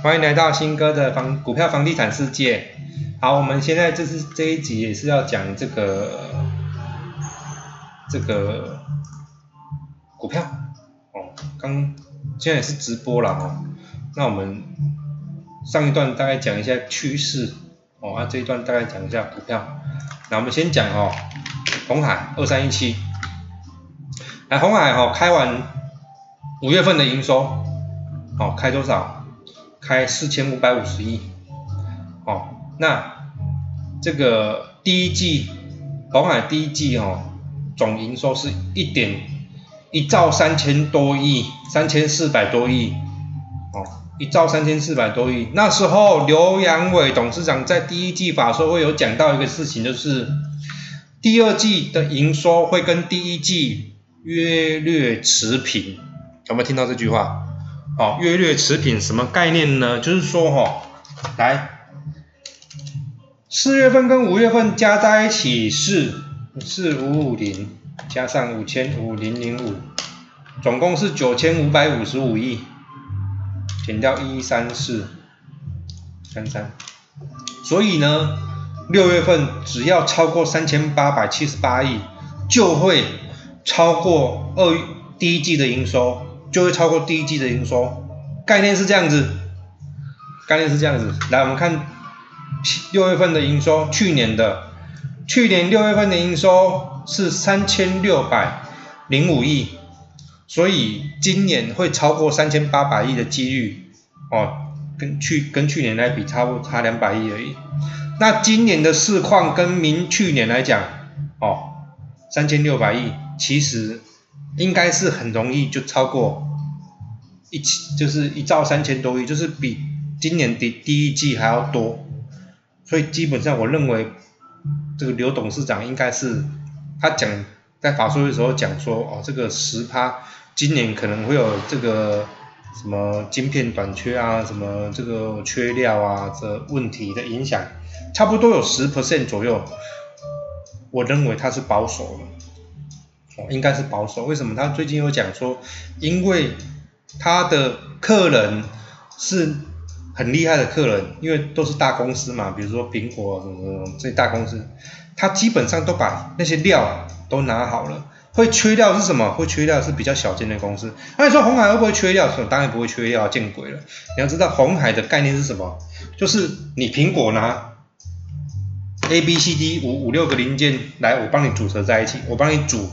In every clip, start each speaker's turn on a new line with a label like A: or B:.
A: 欢迎来到新哥的房股票房地产世界。好，我们现在这是这一集也是要讲这个这个股票哦。刚现在也是直播了哦。那我们上一段大概讲一下趋势哦，啊这一段大概讲一下股票。那我们先讲哦，红海二三一七。来，红海哈开完五月份的营收，好开多少？开四千五百五十亿。哦，那这个第一季红海第一季哦总营收是一点一兆三千多亿，三千四百多亿。哦，一兆三千四百多亿。那时候刘阳伟董事长在第一季法说会有讲到一个事情，就是第二季的营收会跟第一季。约略持平，有没有听到这句话？哦，月略持平什么概念呢？就是说哈，来，四月份跟五月份加在一起是四五五零加上五千五零零五，总共是九千五百五十五亿，减掉一三四三三，所以呢，六月份只要超过三千八百七十八亿，就会。超过二第一季的营收，就会超过第一季的营收，概念是这样子，概念是这样子。来，我们看六月份的营收，去年的，去年六月份的营收是三千六百零五亿，所以今年会超过三千八百亿的几率，哦，跟去跟去年来比，差不差两百亿而已。那今年的市况跟明去年来讲，哦，三千六百亿。其实应该是很容易就超过一千，就是一兆三千多亿，就是比今年的第一季还要多。所以基本上我认为这个刘董事长应该是他讲在法说的时候讲说哦，这个十趴今年可能会有这个什么晶片短缺啊，什么这个缺料啊这问题的影响，差不多有十 percent 左右。我认为他是保守的。应该是保守，为什么？他最近有讲说，因为他的客人是很厉害的客人，因为都是大公司嘛，比如说苹果什么什么这些大公司，他基本上都把那些料都拿好了。会缺料是什么？会缺料是比较小间的公司。那你说红海会不会缺料？当然不会缺料，见鬼了！你要知道红海的概念是什么？就是你苹果拿 A、B、C、D 五五六个零件来，我帮你组合在一起，我帮你组。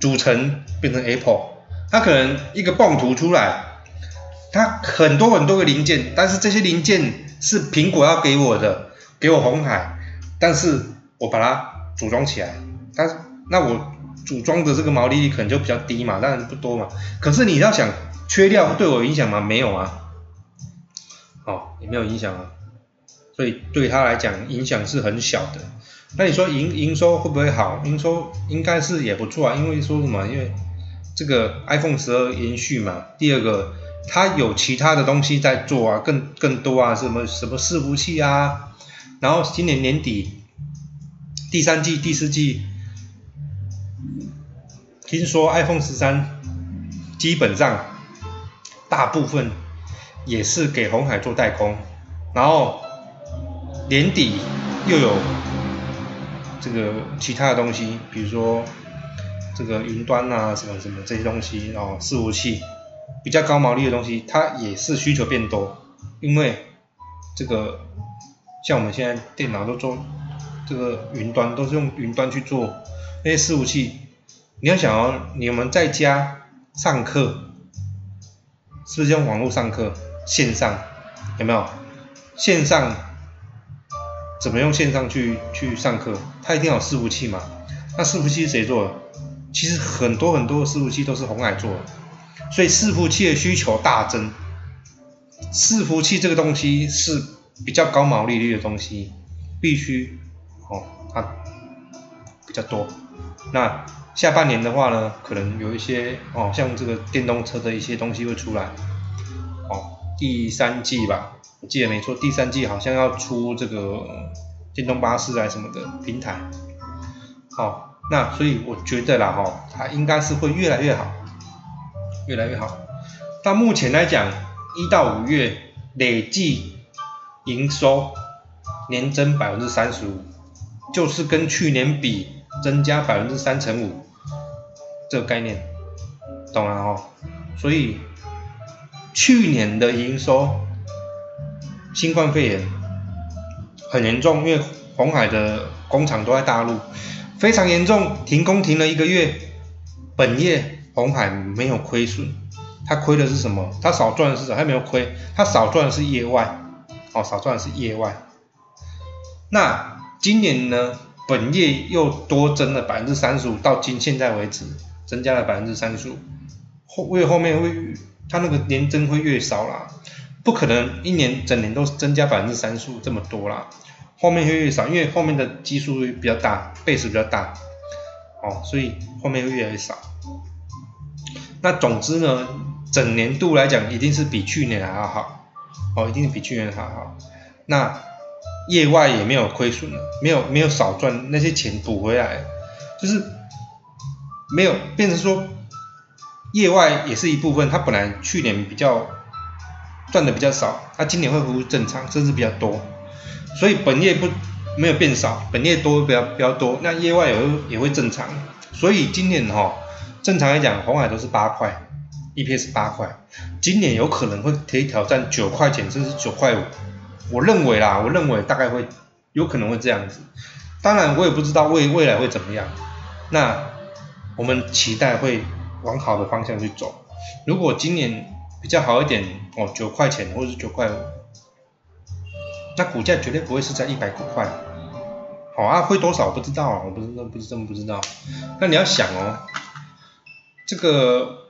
A: 组成变成 Apple，它可能一个泵图出来，它很多很多个零件，但是这些零件是苹果要给我的，给我红海，但是我把它组装起来，但那我组装的这个毛利率可能就比较低嘛，当然不多嘛。可是你要想缺料对我有影响吗？没有啊，哦，也没有影响啊，所以对他来讲影响是很小的。那你说营营收会不会好？营收应该是也不错啊，因为说什么？因为这个 iPhone 十二延续嘛。第二个，它有其他的东西在做啊，更更多啊，什么什么伺服器啊。然后今年年底第三季、第四季，听说 iPhone 十三基本上大部分也是给红海做代工，然后年底又有。这个其他的东西，比如说这个云端啊，什么什么这些东西哦，伺服器比较高毛利的东西，它也是需求变多，因为这个像我们现在电脑都做这个云端，都是用云端去做那些伺服器。你要想哦，你们在家上课是不是用网络上课？线上有没有？线上。怎么用线上去去上课？它一定要有伺服器嘛？那伺服器是谁做的？其实很多很多的伺服器都是红海做的，所以伺服器的需求大增。伺服器这个东西是比较高毛利率的东西，必须哦，它比较多。那下半年的话呢，可能有一些哦，像这个电动车的一些东西会出来。哦，第三季吧。我记得没错，第三季好像要出这个电动巴士啊什么的平台，好，那所以我觉得啦哈，它应该是会越来越好，越来越好。到目前来讲，一到五月累计营收年增百分之三十五，就是跟去年比增加百分之三乘五，这个概念，懂了哦？所以去年的营收，新冠肺炎很严重，因为红海的工厂都在大陆，非常严重，停工停了一个月，本业红海没有亏损。他亏的是什么？他少赚的是什么？他没有亏，他少赚的是业外，哦，少赚的是业外。那今年呢？本业又多增了百分之三十五，到今现在为止，增加了百分之三十五。后越后面会，他那个年增会越少啦，不可能一年整年都增加百分之三十五这么多啦。后面会越少，因为后面的基数比较大，倍数比较大，哦，所以后面会越来越少。那总之呢？整年度来讲，一定是比去年还要好，哦，一定是比去年还要好。那业外也没有亏损了，没有没有少赚那些钱补回来，就是没有变成说业外也是一部分。它本来去年比较赚的比较少，它今年会恢复正常，甚至比较多。所以本业不没有变少，本业多比较比较多，那业外也会也会正常。所以今年哈，正常来讲，红海都是八块。EPS 八块，今年有可能会可以挑战九块钱，甚至九块五。我认为啦，我认为大概会有可能会这样子。当然，我也不知道未未来会怎么样。那我们期待会往好的方向去走。如果今年比较好一点哦，九块钱或者是九块五，那股价绝对不会是在一百块。好啊，会多少我不知道啊，我不是不是真不知道。那你要想哦，这个。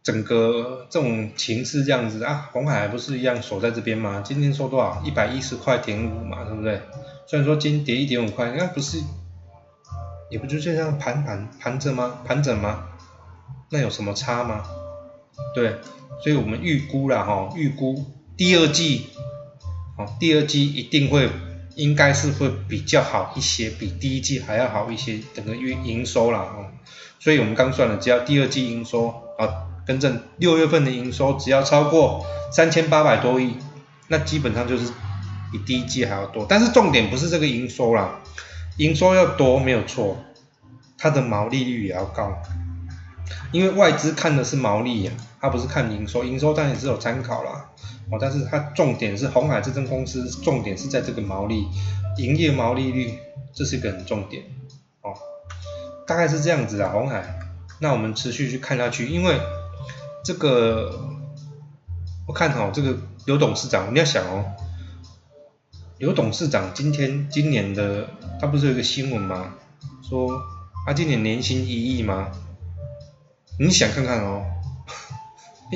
A: 整个这种情势这样子啊，红海不是一样守在这边吗？今天收多少？一百一十块点五嘛，对不对？虽然说今天跌一点五块，那不是也不就这样盘盘盘着吗？盘整吗？那有什么差吗？对，所以我们预估了哈，预估第二季，哦，第二季一定会应该是会比较好一些，比第一季还要好一些，整个运营收了哦。所以我们刚算了，只要第二季营收啊。更正，六月份的营收只要超过三千八百多亿，那基本上就是比第一季还要多。但是重点不是这个营收啦，营收要多没有错，它的毛利率也要高，因为外资看的是毛利呀，它不是看营收，营收当然也是有参考啦，哦，但是它重点是红海这间公司，重点是在这个毛利，营业毛利率，这是一个很重点，哦，大概是这样子啊，红海，那我们持续去看下去，因为。这个我看哦，这个刘董事长，你要想哦，刘董事长今天今年的他不是有一个新闻吗？说他今年年薪一亿吗？你想看看哦，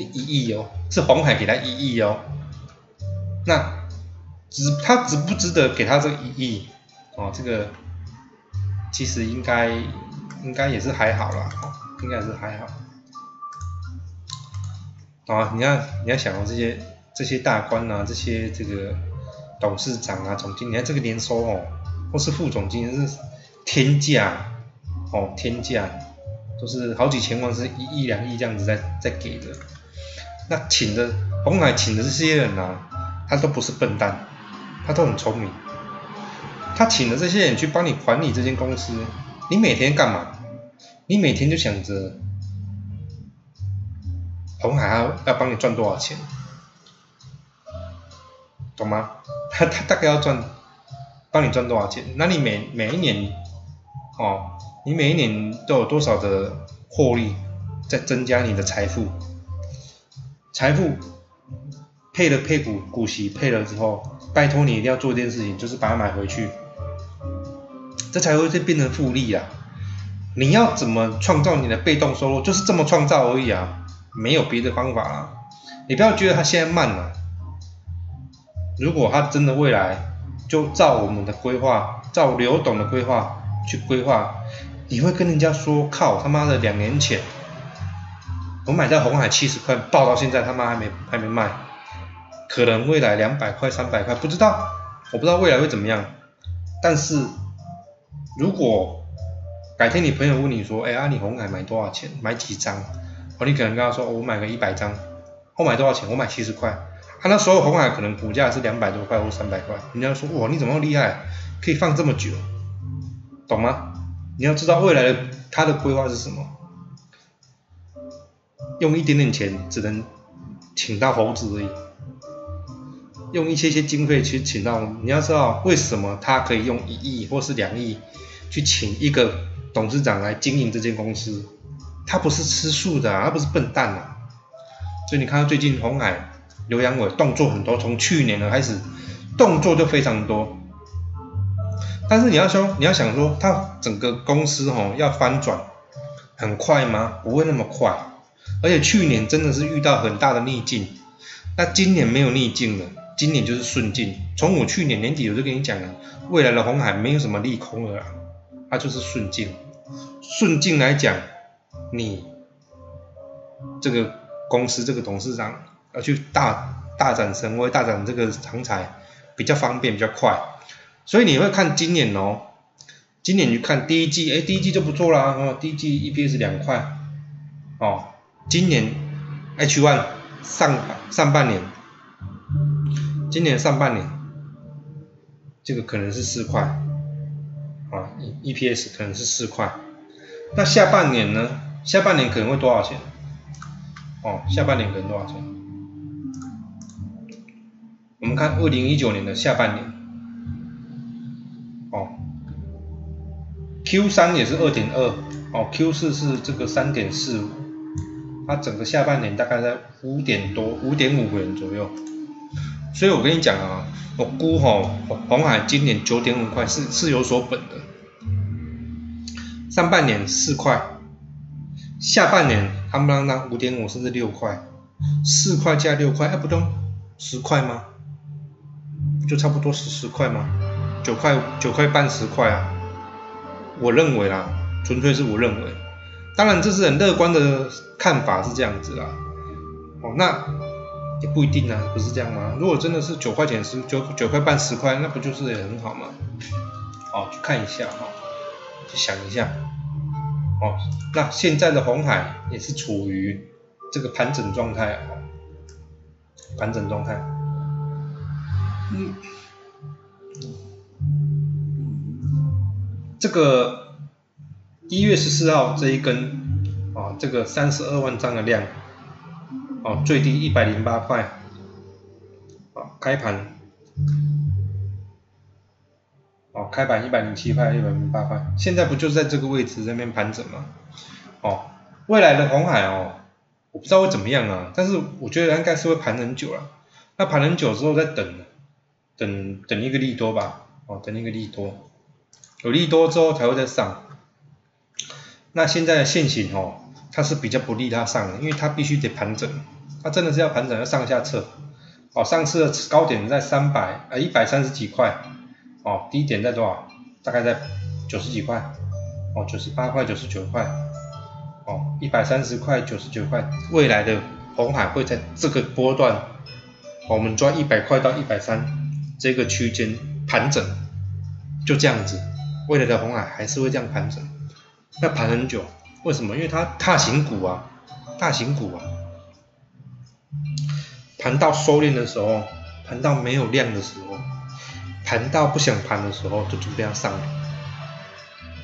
A: 一亿哦，是黄海给他一亿哦，那值他值不值得给他这一亿？哦，这个其实应该应该也是还好啦，应该是还好。啊，你要你要想哦，这些这些大官啊，这些这个董事长啊、总经理，你看这个年收哦，或是副总经理是天价哦，天价都是好几千万，是一亿两亿这样子在在给的。那请的红海请的这些人啊，他都不是笨蛋，他都很聪明。他请的这些人去帮你管理这间公司，你每天干嘛？你每天就想着。红海要要帮你赚多少钱，懂吗？他 他大概要赚，帮你赚多少钱？那你每每一年，哦，你每一年都有多少的获利在增加你的财富？财富配了配股股息配了之后，拜托你一定要做一件事情，就是把它买回去，这才会变成复利啊！你要怎么创造你的被动收入？就是这么创造而已啊！没有别的方法了，你不要觉得他现在慢了。如果他真的未来就照我们的规划，照刘董的规划去规划，你会跟人家说靠他妈的两年前我买在红海七十块，爆到现在他妈还没还没卖，可能未来两百块三百块不知道，我不知道未来会怎么样。但是如果改天你朋友问你说，哎啊你红海买多少钱？买几张？哦你可能跟他说，我买个一百张，我买多少钱？我买七十块。他那时候红海可能股价是两百多块或三百块，人家说哇你怎么厉害，可以放这么久，懂吗？你要知道未来的他的规划是什么，用一点点钱只能请到猴子而已，用一些些经费去请到，你要知道为什么他可以用一亿或是两亿去请一个董事长来经营这间公司，他不是吃素的，他不是笨蛋啊，所以你看到最近红海。刘阳伟动作很多，从去年的开始，动作就非常多。但是你要说，你要想说，他整个公司哦要翻转很快吗？不会那么快。而且去年真的是遇到很大的逆境，那今年没有逆境了，今年就是顺境。从我去年年底我就跟你讲了，未来的红海没有什么利空了，它就是顺境。顺境来讲，你这个公司这个董事长。要去大大展神威，大展这个长才比较方便，比较快，所以你会看今年哦，今年你看第一季，哎，第一季就不错啦，哦，第一季 EPS 两块，哦，今年 H one 上上半年，今年上半年这个可能是四块，啊，EPS 可能是四块，那下半年呢？下半年可能会多少钱？哦，下半年可能多少钱？我们看二零一九年的下半年，哦，Q 三也是二点二，哦，Q 四是这个三点四五，它整个下半年大概在五点多，五点五元左右。所以我跟你讲啊，我估哈红海今年九点五块是是有所本的，上半年四块，下半年他们当当五点五甚至六块，四块加六块，哎不动十块吗？就差不多十十块吗？九块九块半十块啊！我认为啦，纯粹是我认为，当然这是很乐观的看法是这样子啦。哦，那也不一定啊，不是这样吗？如果真的是九块钱十九九块半十块，那不就是也很好吗？哦，去看一下哈，去想一下。哦，那现在的红海也是处于这个盘整状态啊，盘整状态。嗯，这个一月十四号这一根啊，这个三十二万张的量，哦，最低一百零八块，啊，开盘，哦，开盘一百零七块，一百零八块，现在不就在这个位置这边盘整吗？哦，未来的红海哦，我不知道会怎么样啊，但是我觉得应该是会盘很久了，那盘很久之后再等。等等一个利多吧，哦，等一个利多，有利多之后才会再上。那现在的现行哦，它是比较不利它上的，因为它必须得盘整，它真的是要盘整要上下测。哦，上次的高点在三百啊一百三十几块，哦，低点在多少？大概在九十几块，哦，九十八块九十九块，哦，一百三十块九十九块，未来的红海会在这个波段，我们抓一百块到一百三。这个区间盘整，就这样子，未来的红海还是会这样盘整，要盘很久，为什么？因为它大型股啊，大型股啊，盘到收敛的时候，盘到没有量的时候，盘到不想盘的时候，就准备要上了，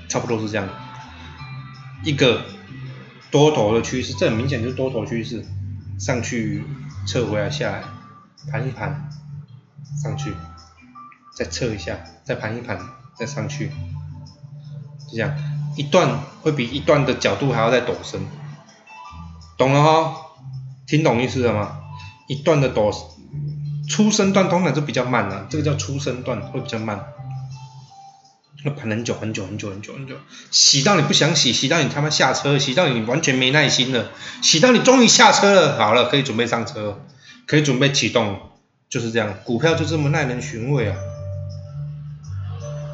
A: 差不多是这样，一个多头的趋势，这很明显就是多头趋势，上去撤回来下来，盘一盘。上去，再测一下，再盘一盘，再上去，就这样，一段会比一段的角度还要再陡升，懂了哈？听懂意思了吗？一段的陡，初升段通常就比较慢了，这个叫初升段会比较慢，要盘很久很久很久很久很久，洗到你不想洗，洗到你他妈下车，洗到你完全没耐心了，洗到你终于下车了，好了，可以准备上车，可以准备启动。就是这样，股票就这么耐人寻味啊！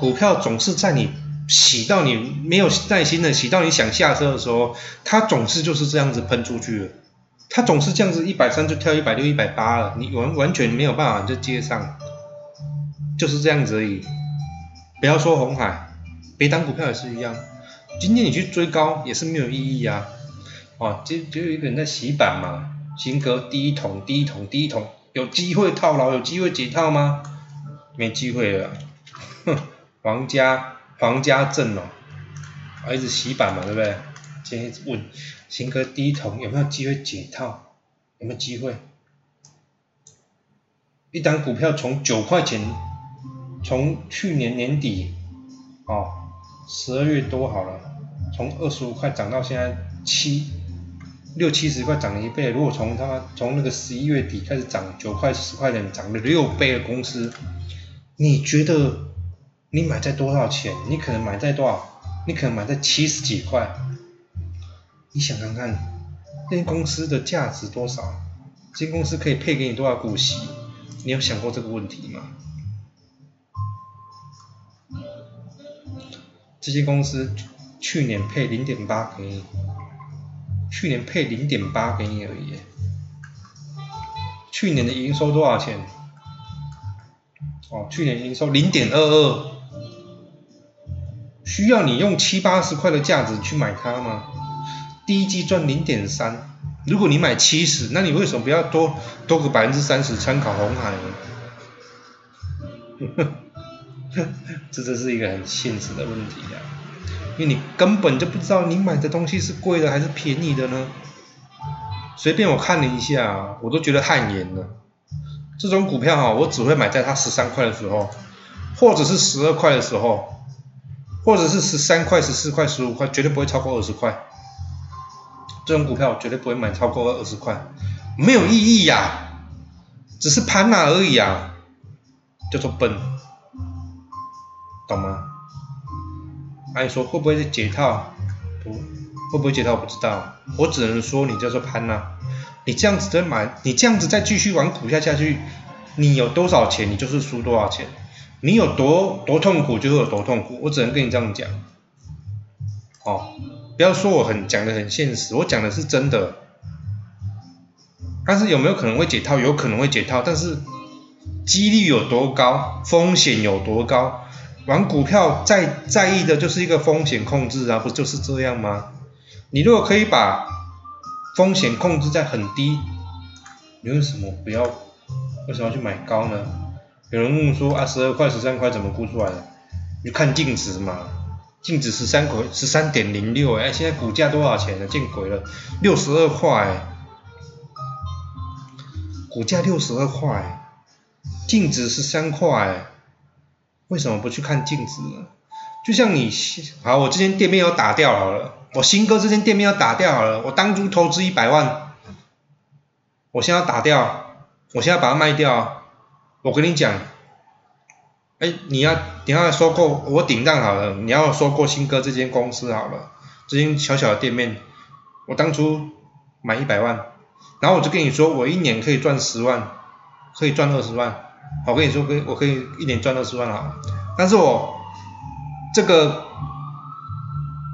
A: 股票总是在你洗到你没有耐心的洗到你想下车的时候，它总是就是这样子喷出去了。它总是这样子一百三就跳一百六、一百八了，你完完全没有办法就接上，就是这样子而已。不要说红海，别当股票也是一样。今天你去追高也是没有意义啊！哦，就就有一个人在洗板嘛，新哥第一桶、第一桶、第一桶。有机会套牢，有机会解套吗？没机会了，哼，王家皇家镇哦，一直洗版嘛，对不对？今天问新哥第一桶有没有机会解套？有没有机会？一单股票从九块钱，从去年年底，哦，十二月多好了，从二十五块涨到现在七六七十块，涨了一倍。如果从他从那个十一月底开始涨九块十块钱，涨了六倍的公司，你觉得你买在多少钱？你可能买在多少？你可能买在七十几块。你想看看，那些公司的价值多少？这些公司可以配给你多少股息？你有想过这个问题吗？这些公司去年配零点八给你，去年配零点八给你而已。去年的营收多少钱？哦，去年营收零点二二，需要你用七八十块的价值去买它吗？第一季赚零点三。如果你买七十，那你为什么不要多多个百分之三十参考红海呢？这这是一个很现实的问题啊，因为你根本就不知道你买的东西是贵的还是便宜的呢。随便我看了一下，我都觉得汗颜了。这种股票哈，我只会买在它十三块的时候，或者是十二块的时候，或者是十三块、十四块、十五块，绝对不会超过二十块。这种股票绝对不会买超过二十块，没有意义呀，只是盘哪而已啊，叫做笨，懂吗？按说会不会解套？不，会不会解套我不知道，我只能说你叫做盘呐。你这样子再买，你这样子再继续玩股票下去，你有多少钱你就是输多少钱，你有多多痛苦就会有多痛苦，我只能跟你这样讲，哦。不要说我很讲的很现实，我讲的是真的。但是有没有可能会解套？有可能会解套，但是几率有多高，风险有多高？玩股票在在意的就是一个风险控制啊，不就是这样吗？你如果可以把风险控制在很低，你为什么不要？为什么要去买高呢？有人问说啊，十二块、十三块怎么估出来的？你看净值嘛。净值十三块，十三点零六哎，现在股价多少钱呢？见鬼了，六十二块，股价六十二块，净值十三块，为什么不去看净值呢？就像你，好，我这间店面要打掉好了，我新哥这间店面要打掉好了，我当初投资一百万，我现在要打掉，我现在把它卖掉，我跟你讲。哎，你要你要收购我顶账好了，你要收购新哥这间公司好了，这间小小的店面，我当初买一百万，然后我就跟你说，我一年可以赚十万，可以赚二十万，我跟你说，可以我可以一年赚二十万了，但是我这个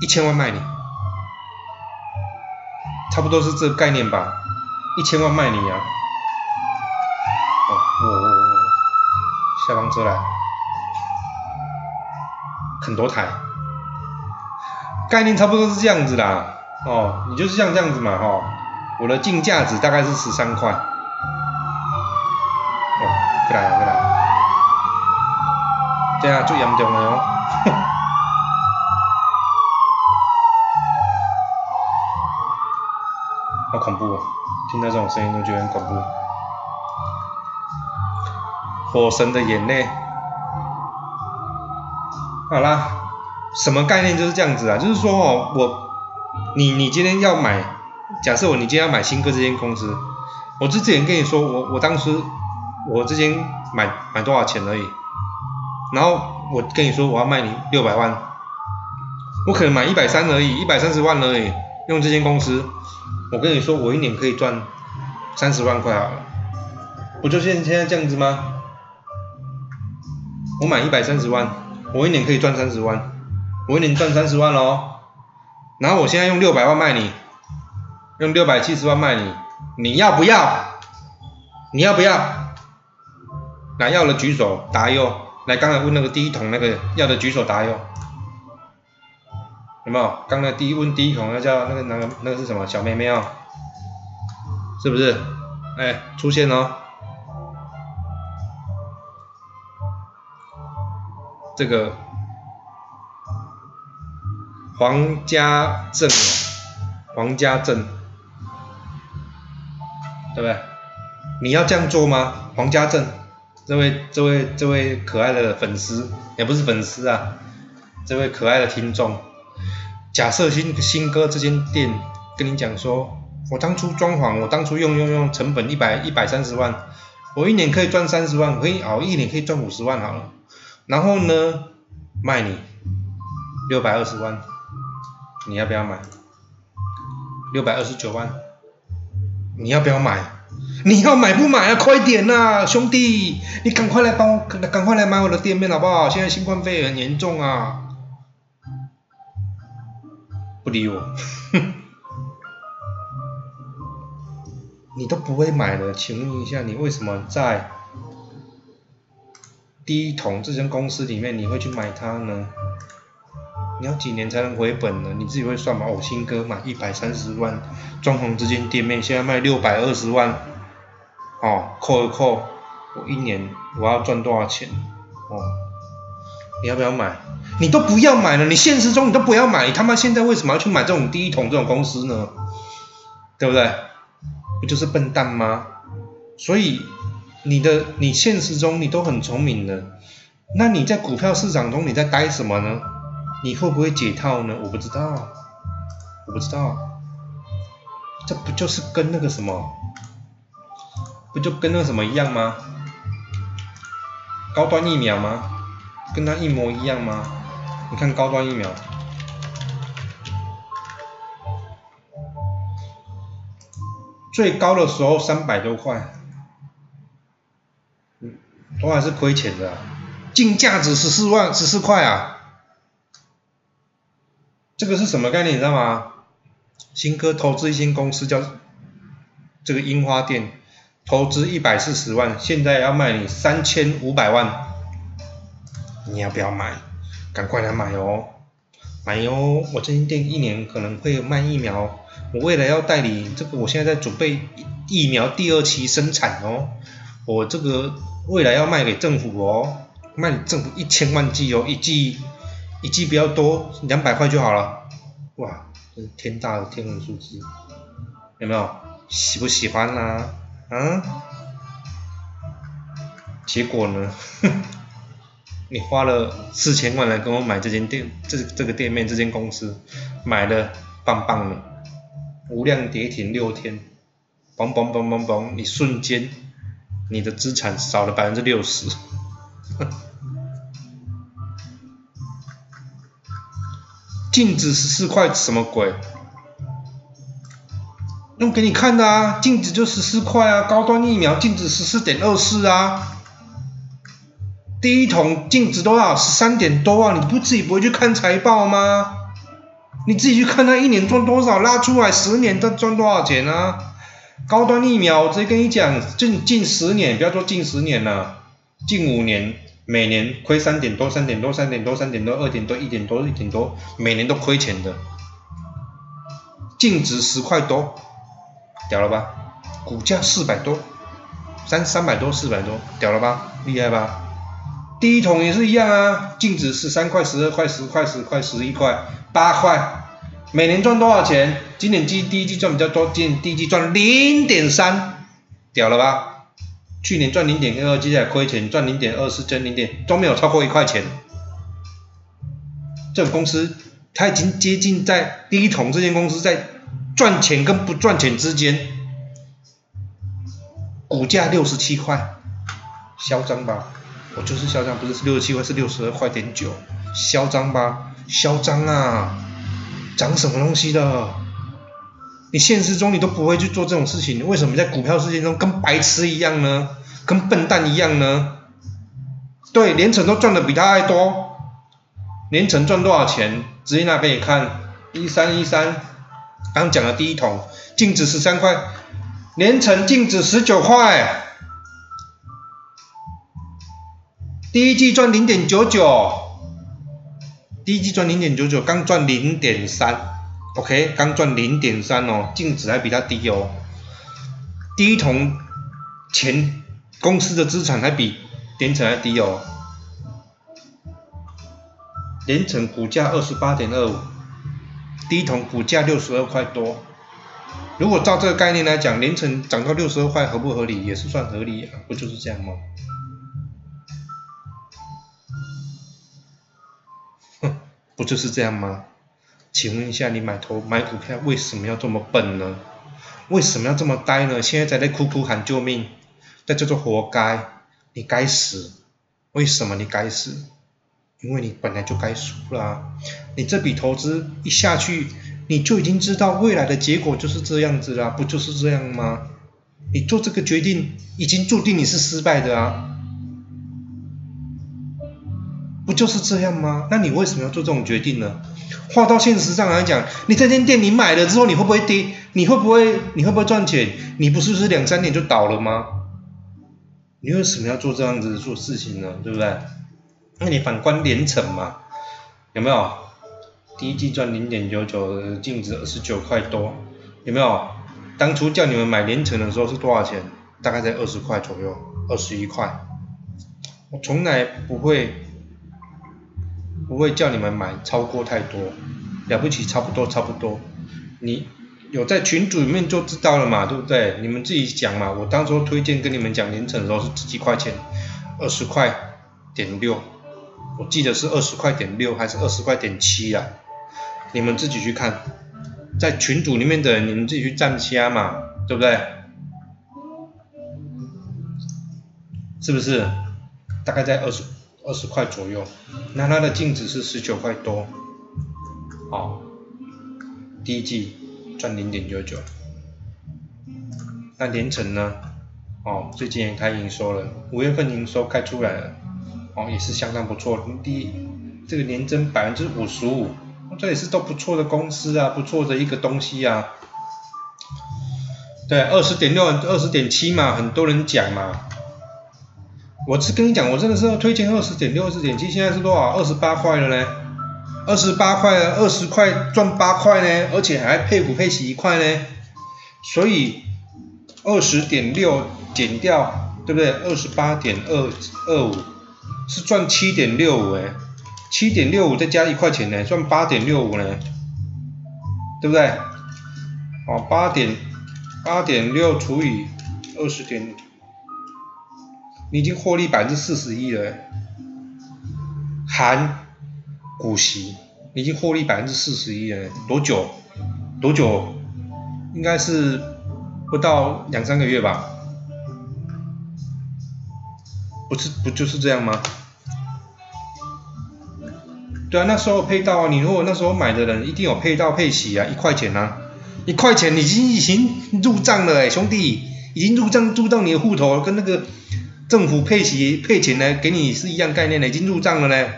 A: 一千万卖你，差不多是这个概念吧，一千万卖你啊，下方车来。很多台，概念差不多是这样子啦，哦，你就是像这样子嘛，哦，我的净价值大概是十三块，哦，过来过来，这样最严重的哦，好恐怖哦，听到这种声音都觉得很恐怖，火神的眼泪。好啦，什么概念就是这样子啊？就是说哦，我，你你今天要买，假设我你今天要买新哥这间公司，我之前跟你说，我我当时我之前买买多少钱而已，然后我跟你说我要卖你六百万，我可能买一百三而已，一百三十万而已，用这间公司，我跟你说我一年可以赚三十万块好了，不就现现在这样子吗？我买一百三十万。我一年可以赚三十万，我一年赚三十万喽，然后我现在用六百万卖你，用六百七十万卖你，你要不要？你要不要？来要的举手答右，来刚才问那个第一桶那个要的举手答右，有没有？刚才第一问第一桶那叫那个那个那个是什么小妹妹哦，是不是？哎，出现哦，这个黄家正，黄家正，对不对？你要这样做吗？黄家正，这位这位这位可爱的粉丝，也不是粉丝啊，这位可爱的听众，假设新新哥这间店跟你讲说，我当初装潢，我当初用用用成本一百一百三十万，我一年可以赚三十万，可以熬一年可以赚五十万好了，然后呢，卖你六百二十万。你要不要买？六百二十九万，你要不要买？你要买不买啊？快点呐，兄弟，你赶快来帮我，赶快来买我的店面好不好？现在新冠肺炎严重啊！不理我，你都不会买的，请问一下，你为什么在第一桶这间公司里面你会去买它呢？你要几年才能回本呢？你自己会算吗？哦，新哥买一百三十万，装潢这间店面现在卖六百二十万，哦，扣一扣，我一年我要赚多少钱？哦，你要不要买？你都不要买了，你现实中你都不要买，你他妈现在为什么要去买这种第一桶这种公司呢？对不对？不就是笨蛋吗？所以你的你现实中你都很聪明的，那你在股票市场中你在待什么呢？你会不会解套呢？我不知道，我不知道，这不就是跟那个什么，不就跟那个什么一样吗？高端疫苗吗？跟它一模一样吗？你看高端疫苗，最高的时候三百多块，都还是亏钱的，净价值十四万十四块啊！这个是什么概念你知道吗？新科投资一间公司叫这个樱花店，投资一百四十万，现在要卖你三千五百万，你要不要买？赶快来买哦，买哟！我这间店一年可能会卖疫苗，我未来要代理这个，我现在在准备疫苗第二期生产哦，我这个未来要卖给政府哦，卖政府一千万剂哦，一剂。一季比较多，两百块就好了。哇，这是天大的天文数字，有没有？喜不喜欢呢？嗯？结果呢？你花了四千万来跟我买这间店，这这个店面这间公司，买了棒棒的，无量跌停六天，嘣嘣嘣嘣嘣，你瞬间你的资产少了百分之六十。净值十四块什么鬼？用给你看的啊，净值就十四块啊，高端疫苗净值十四点二四啊，第一桶净值多少？十三点多啊，你不自己不会去看财报吗？你自己去看它一年赚多少，拉出来十年它赚多少钱啊？高端疫苗，我直接跟你讲，近近十年，不要说近十年了，近五年。每年亏三点多，三点多，三点多，三点多，二点多，一点多，一点多，每年都亏钱的，净值十块多，屌了吧？股价四百多，三三百多，四百多，屌了吧？厉害吧？第一桶也是一样啊，净值十三块、十二块、十块、十块、十一块、八块，每年赚多少钱？今年季第一季赚比较多，今年第一季赚零点三，屌了吧？去年赚零点二，接下来亏钱，赚零点二四，挣零点都没有超过一块钱。这种公司，它已经接近在第一桶这间公司在赚钱跟不赚钱之间，股价六十七块，嚣张吧？我就是嚣张，不是六十七块，是六十二块点九，嚣张吧？嚣张啊！涨什么东西的？你现实中你都不会去做这种事情，为什么在股票世界中跟白痴一样呢？跟笨蛋一样呢？对，连城都赚的比他还多。连城赚多少钱？直接拿给你看，一三一三，刚讲的第一桶，净值十三块，连城净值十九块，第一季赚零点九九，第一季赚零点九九，刚赚零点三。OK，刚赚零点三哦，净值还比它低哦。第一桶前公司的资产还比连城还低哦。联成股价二十八点二五，低铜股价六十二块多。如果照这个概念来讲，连成涨到六十二块合不合理？也是算合理啊，不就是这样吗？不就是这样吗？请问一下，你买投买股票为什么要这么笨呢？为什么要这么呆呢？现在在那哭哭喊救命，那叫做活该，你该死！为什么你该死？因为你本来就该输啦！你这笔投资一下去。你就已经知道未来的结果就是这样子啦，不就是这样吗？你做这个决定已经注定你是失败的啊，不就是这样吗？那你为什么要做这种决定呢？话到现实上来讲，你这间店你买了之后，你会不会跌？你会不会你会不会赚钱？你不是是两三年就倒了吗？你为什么要做这样子做事情呢？对不对？那你反观连城嘛，有没有？第一季赚零点九九，净值二十九块多，有没有？当初叫你们买连城的时候是多少钱？大概在二十块左右，二十一块。我从来不会不会叫你们买超过太多，了不起差不多差不多。你有在群组里面就知道了嘛，对不对？你们自己讲嘛。我当初推荐跟你们讲凌晨的时候是几块钱？二十块点六，我记得是二十块点六还是二十块点七啊？你们自己去看，在群组里面的，你们自己去站虾嘛，对不对？是不是？大概在二十二十块左右，那它的净值是十九块多，好，第一季赚零点九九，那连城呢？哦，最近也开营收了，五月份营收开出来了，哦，也是相当不错，第一这个年增百分之五十五。这也是都不错的公司啊，不错的一个东西啊。对，二十点六、二十点七嘛，很多人讲嘛。我是跟你讲，我真的是要推荐二十点六、二十点七，现在是多少？二十八块了呢。二十八块，二十块赚八块呢，而且还配股配息一块呢。所以二十点六减掉，对不对？二十八点二二五是赚七点六五哎。七点六五再加一块钱呢，赚八点六五呢，对不对？哦，八点八点六除以二十点，你已经获利百分之四十一了，含股息，你已经获利百分之四十一了，多久？多久？应该是不到两三个月吧？不是，不就是这样吗？对啊，那时候配到啊，你如果那时候买的人一定有配到配息啊，一块钱啊，一块钱已经已经入账了哎，兄弟，已经入账入到你的户头，跟那个政府配息配钱呢给你是一样概念的，已经入账了呢。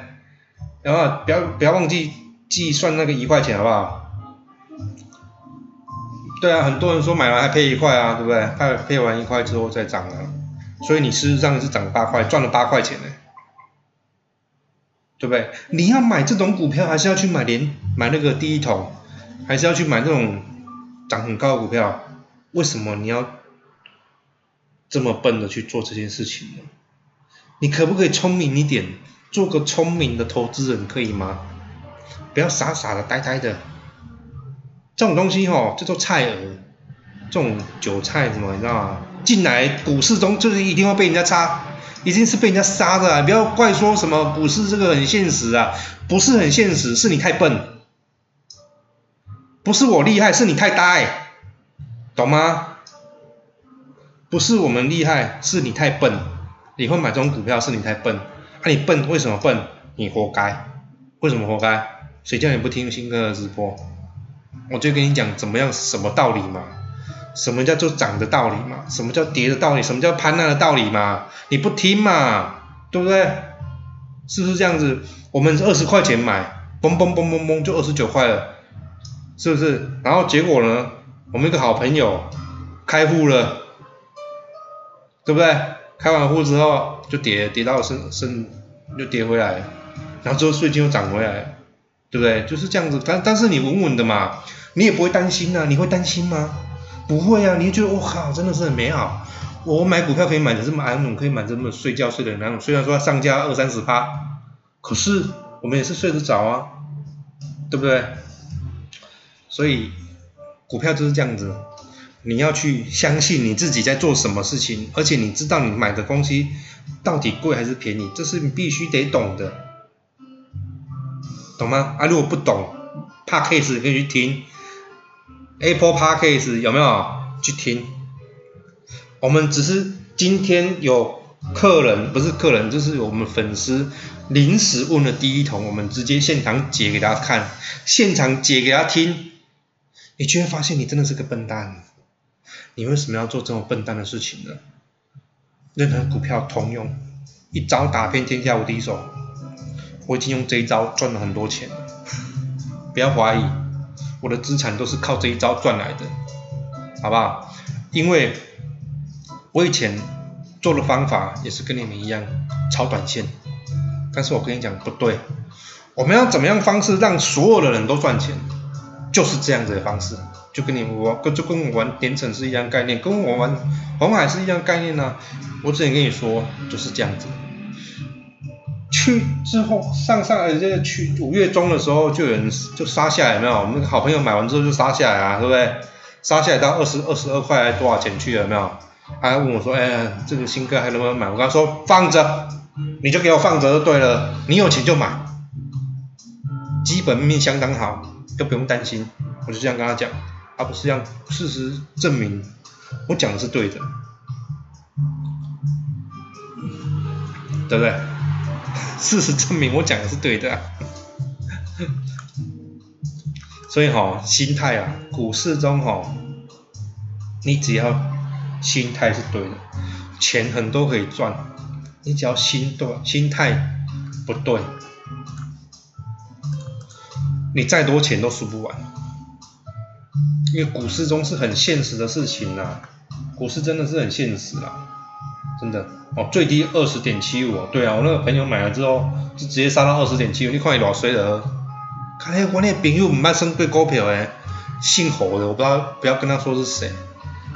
A: 然后不要不要忘记计算那个一块钱好不好？对啊，很多人说买完还配一块啊，对不对？配配完一块之后再涨啊，所以你事实上是涨八块，赚了八块钱呢。对不对？你要买这种股票，还是要去买连买那个第一桶，还是要去买那种涨很高的股票？为什么你要这么笨的去做这件事情呢？你可不可以聪明一点，做个聪明的投资人，可以吗？不要傻傻的、呆呆的。这种东西哦，叫做菜鹅，这种韭菜什么，你知道吗？进来股市中就是一定要被人家插。已经是被人家杀的，不要怪说什么股市这个很现实啊，不是很现实，是你太笨，不是我厉害，是你太呆，懂吗？不是我们厉害，是你太笨，你会买这种股票是你太笨，啊你笨为什么笨？你活该，为什么活该？谁叫你不听新哥的直播？我就跟你讲怎么样，什么道理嘛？什么叫做涨的道理嘛？什么叫跌的道理？什么叫攀那的道理嘛？你不听嘛，对不对？是不是这样子？我们二十块钱买，嘣嘣嘣嘣嘣就二十九块了，是不是？然后结果呢？我们一个好朋友开户了，对不对？开完户之后就跌，跌到升升又跌回来，然后之后税金又涨回来，对不对？就是这样子。但但是你稳稳的嘛，你也不会担心啊？你会担心吗？不会啊，你就觉得我靠，真的是很美好。我买股票可以买的这么安稳，可以买这么睡觉睡的那种。虽然说上家二三十趴，可是我们也是睡得着啊，对不对？所以股票就是这样子，你要去相信你自己在做什么事情，而且你知道你买的东西到底贵还是便宜，这是你必须得懂的，懂吗？啊，如果不懂，Parkcase 可以去听，Apple Parkcase 有没有去听？我们只是今天有客人，不是客人，就是我们粉丝临时问了第一桶，我们直接现场解给大家看，现场解给他听。你就会发现你真的是个笨蛋，你为什么要做这种笨蛋的事情呢？任何股票通用，一招打遍天下无敌手。我已经用这一招赚了很多钱，不要怀疑，我的资产都是靠这一招赚来的，好不好？因为我以前做的方法也是跟你们一样炒短线，但是我跟你讲不对，我们要怎么样方式让所有的人都赚钱？就是这样子的方式，就跟你玩跟就跟我玩点整是一样概念，跟我玩红海是一样概念呢。我之前跟你说就是这样子。去之后上上呃这个去五月中的时候就有人就杀下来，没有？我们好朋友买完之后就杀下来啊，对不对？杀下来到二十二十二块多少钱去了？没有？还问我说，哎，这个新歌还能不能买？我跟他说放着，你就给我放着就对了，你有钱就买，基本面相当好。都不用担心，我就这样跟他讲，而不是让事实证明我讲的是对的，对不对？事实证明我讲的是对的，所以哈，心态啊，股市中哈，你只要心态是对的，钱很多可以赚，你只要心对，心态不对。你再多钱都输不完，因为股市中是很现实的事情呐，股市真的是很现实啦，真的哦，最低二十点七五，对啊，我那个朋友买了之后就直接杀到二十点七五，你看你老衰的，看那我那朋友唔卖升贵股票诶，姓侯的，我不知道不要跟他说是谁，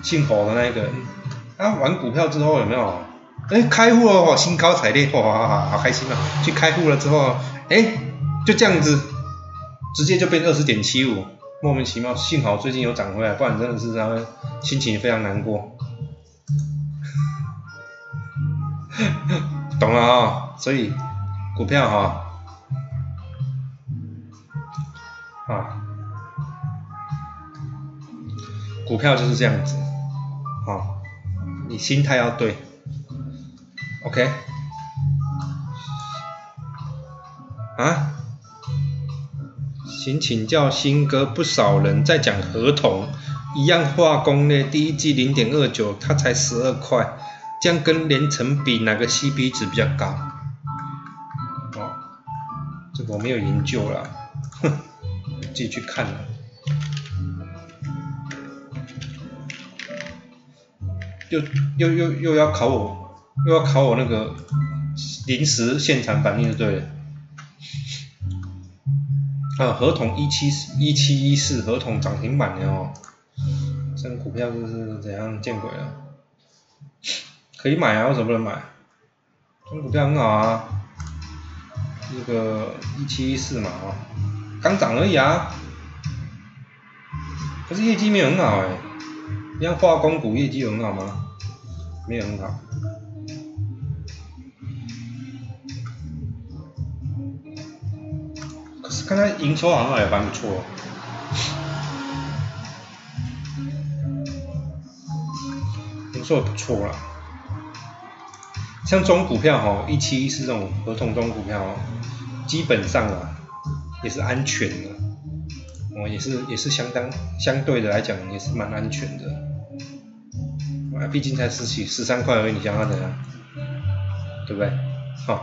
A: 姓侯的那个，他玩股票之后有没有？哎，开户了，兴高采烈，哇，好好开心啊！去开户了之后，哎，就这样子。直接就变二十点七五，莫名其妙，幸好最近有涨回来，不然真的是他们心情非常难过。懂了啊，所以股票哈，啊，股票就是这样子，啊，你心态要对，OK，啊？请请教新哥，不少人在讲合同，一样化工呢，第一季零点二九，它才十二块，这样跟连成比哪个 CP 值比较高？哦，这个我没有研究了，哼，自己去看了。又又又又要考我，又要考我那个临时现场反应，对了。啊，合同一七一七一四，合同涨停板的哦，这个股票就是怎样见鬼了？可以买啊，为什么不能买？这股票很好啊，这个一七一四嘛，哦，刚涨而已啊，可是业绩没有很好哎，像化工股业绩有很好吗？没有很好。看它营收好像也蛮不错，营收也不错啦。像这种股票哈，一七一四这种合同中股票，基本上啊也是安全的，哦也是也是相当相对的来讲也是蛮安全的。啊，毕竟才十几十三块而已，你想要怎样？对不对？好，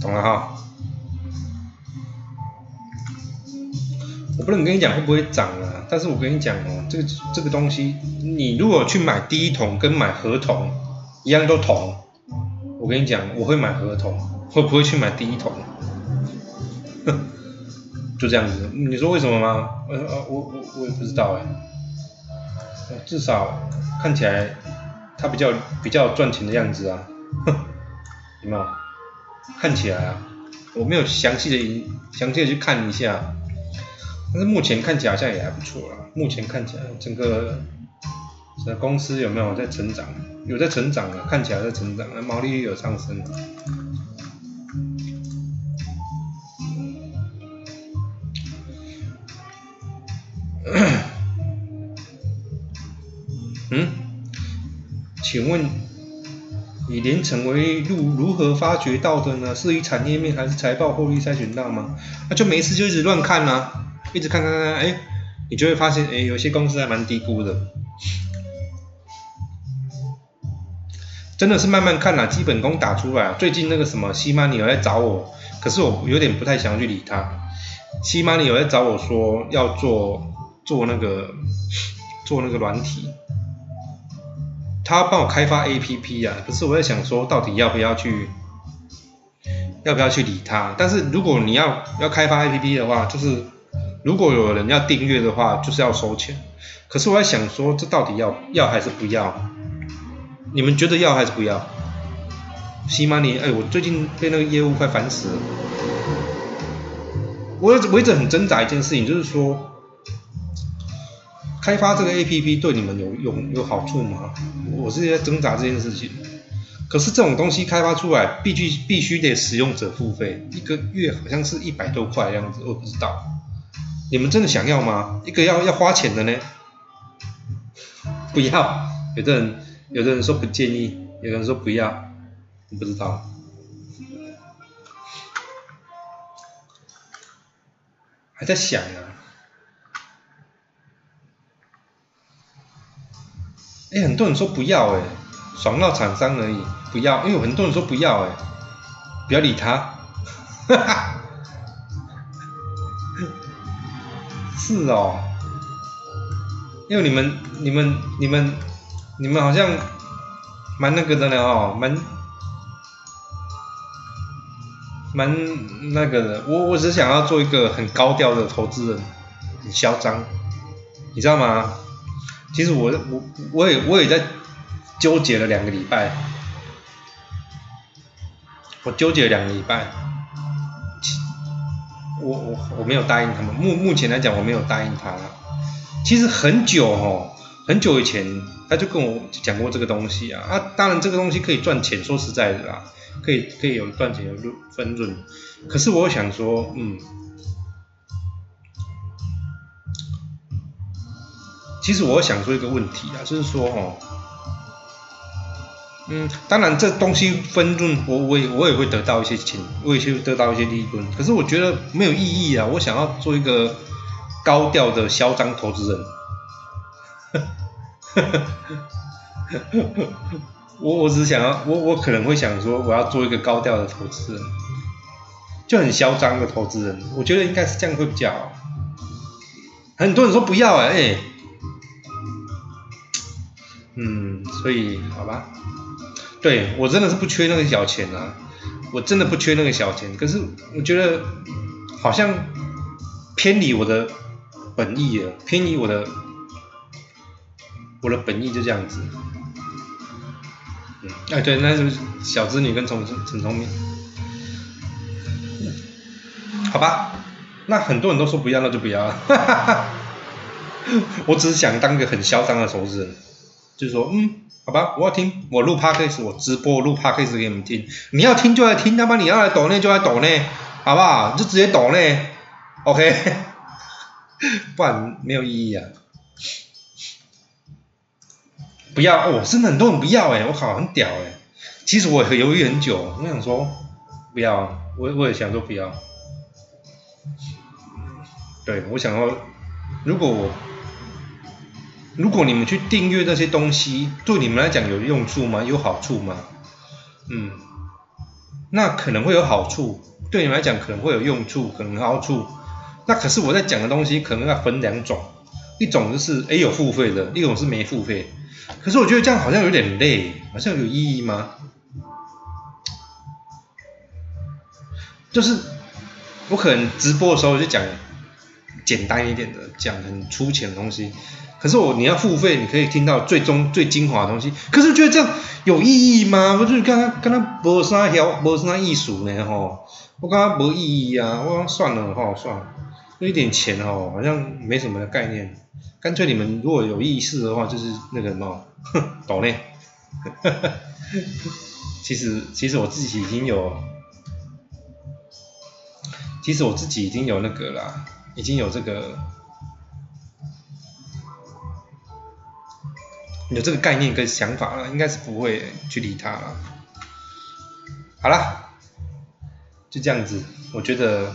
A: 懂了哈。我不能跟你讲会不会涨啊，但是我跟你讲哦，这个这个东西，你如果去买第一桶跟买合同一样都铜，我跟你讲，我会买合同，会不会去买第一桶？就这样子，你说为什么吗？呃呃，我我我也不知道哎，至少看起来它比较比较赚钱的样子啊，有没有？看起来啊，我没有详细的详细的去看一下，但是目前看起来好像也还不错啦。目前看起来整个这公司有没有在成长？有在成长啊，看起来在成长，毛利率有上升啊。嗯，请问以连成为如如何发掘到的呢？是以产业面还是财报获利筛选到吗？那就没事就一直乱看啊，一直看看看，哎，你就会发现，哎，有些公司还蛮低估的。真的是慢慢看啦，基本功打出来啊。最近那个什么西马尼有在找我，可是我有点不太想去理他。西马尼有在找我说要做做那个做那个软体。他帮我开发 A P P 啊，可是我在想说，到底要不要去，要不要去理他？但是如果你要要开发 A P P 的话，就是如果有人要订阅的话，就是要收钱。可是我在想说，这到底要要还是不要？你们觉得要还是不要？西马尼，哎，我最近被那个业务快烦死了。我我一直很挣扎一件事情，就是说。开发这个 A P P 对你们有有有好处吗？我是在挣扎这件事情。可是这种东西开发出来，必须必须得使用者付费，一个月好像是一百多块的样子，我不知道。你们真的想要吗？一个要要花钱的呢？不要。有的人有的人说不建议，有的人说不要，我不知道。还在想呢。哎，很多人说不要哎，爽到厂商而已，不要，因为很多人说不要哎，不要理他，哈哈，是哦，因为你们、你们、你们、你们好像蛮那个的呢哦，蛮蛮那个的，我我只想要做一个很高调的投资人，很嚣张，你知道吗？其实我我我也我也在纠结了两个礼拜，我纠结了两个礼拜，我我我没有答应他们，目目前来讲我没有答应他。其实很久哦，很久以前他就跟我讲过这个东西啊，啊，当然这个东西可以赚钱，说实在的啦，可以可以有赚钱有分润，可是我想说，嗯。其实我想说一个问题啊，就是说哦，嗯，当然这东西分润，我我也我也会得到一些钱，我也会得到一些利润。可是我觉得没有意义啊，我想要做一个高调的嚣张投资人。我我只想要，我我可能会想说，我要做一个高调的投资人，就很嚣张的投资人。我觉得应该是这样会比较好。很多人说不要哎哎。嗯，所以好吧，对我真的是不缺那个小钱啊，我真的不缺那个小钱。可是我觉得好像偏离我的本意了，偏离我的我的本意就这样子。嗯，哎对，那是小织女跟陈陈聪明，好吧，那很多人都说不要，那就不要了。我只是想当个很嚣张的投资人。就是说，嗯，好吧，我要听，我录 podcast，我直播录 podcast 给你们听，你要听就来听，要不然你要来抖内就来抖内，好不好？就直接抖内，OK，不然没有意义啊。不要，哦，真的很多人不要哎，我靠，很屌哎。其实我犹豫很久，我想说不要，我我也想说不要。对，我想要，如果我。如果你们去订阅那些东西，对你们来讲有用处吗？有好处吗？嗯，那可能会有好处，对你们来讲可能会有用处，可能好处。那可是我在讲的东西可能要分两种，一种就是诶有付费的，一种是没付费。可是我觉得这样好像有点累，好像有意义吗？就是我可能直播的时候就讲简单一点的，讲很粗浅的东西。可是我你要付费，你可以听到最终最精华的东西。可是觉得这样有意义吗？我就刚刚刚刚无啥晓，无啥艺术呢吼。我刚刚无意义啊，我算了吼，算了，那一点钱哦，好像没什么概念。干脆你们如果有意识的话，就是那个什么，懂嘞。其实其实我自己已经有，其实我自己已经有那个啦，已经有这个。有这个概念跟想法了，应该是不会去理他了。好了，就这样子，我觉得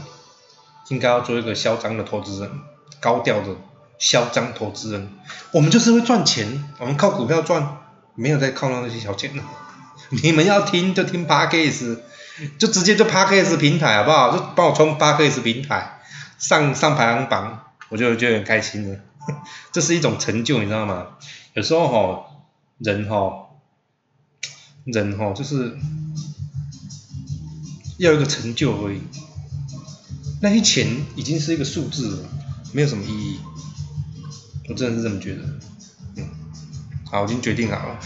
A: 应该要做一个嚣张的投资人，高调的嚣张投资人。我们就是会赚钱，我们靠股票赚，没有在靠那些小钱了。你们要听就听 Parkes，就直接就 Parkes 平台好不好？就帮我冲 Parkes 平台，上上排行榜，我就就很开心了。这是一种成就，你知道吗？有时候哈，人哈，人哈，就是要一个成就而已。那些钱已经是一个数字了，没有什么意义。我真的是这么觉得。嗯，好，我已经决定好了。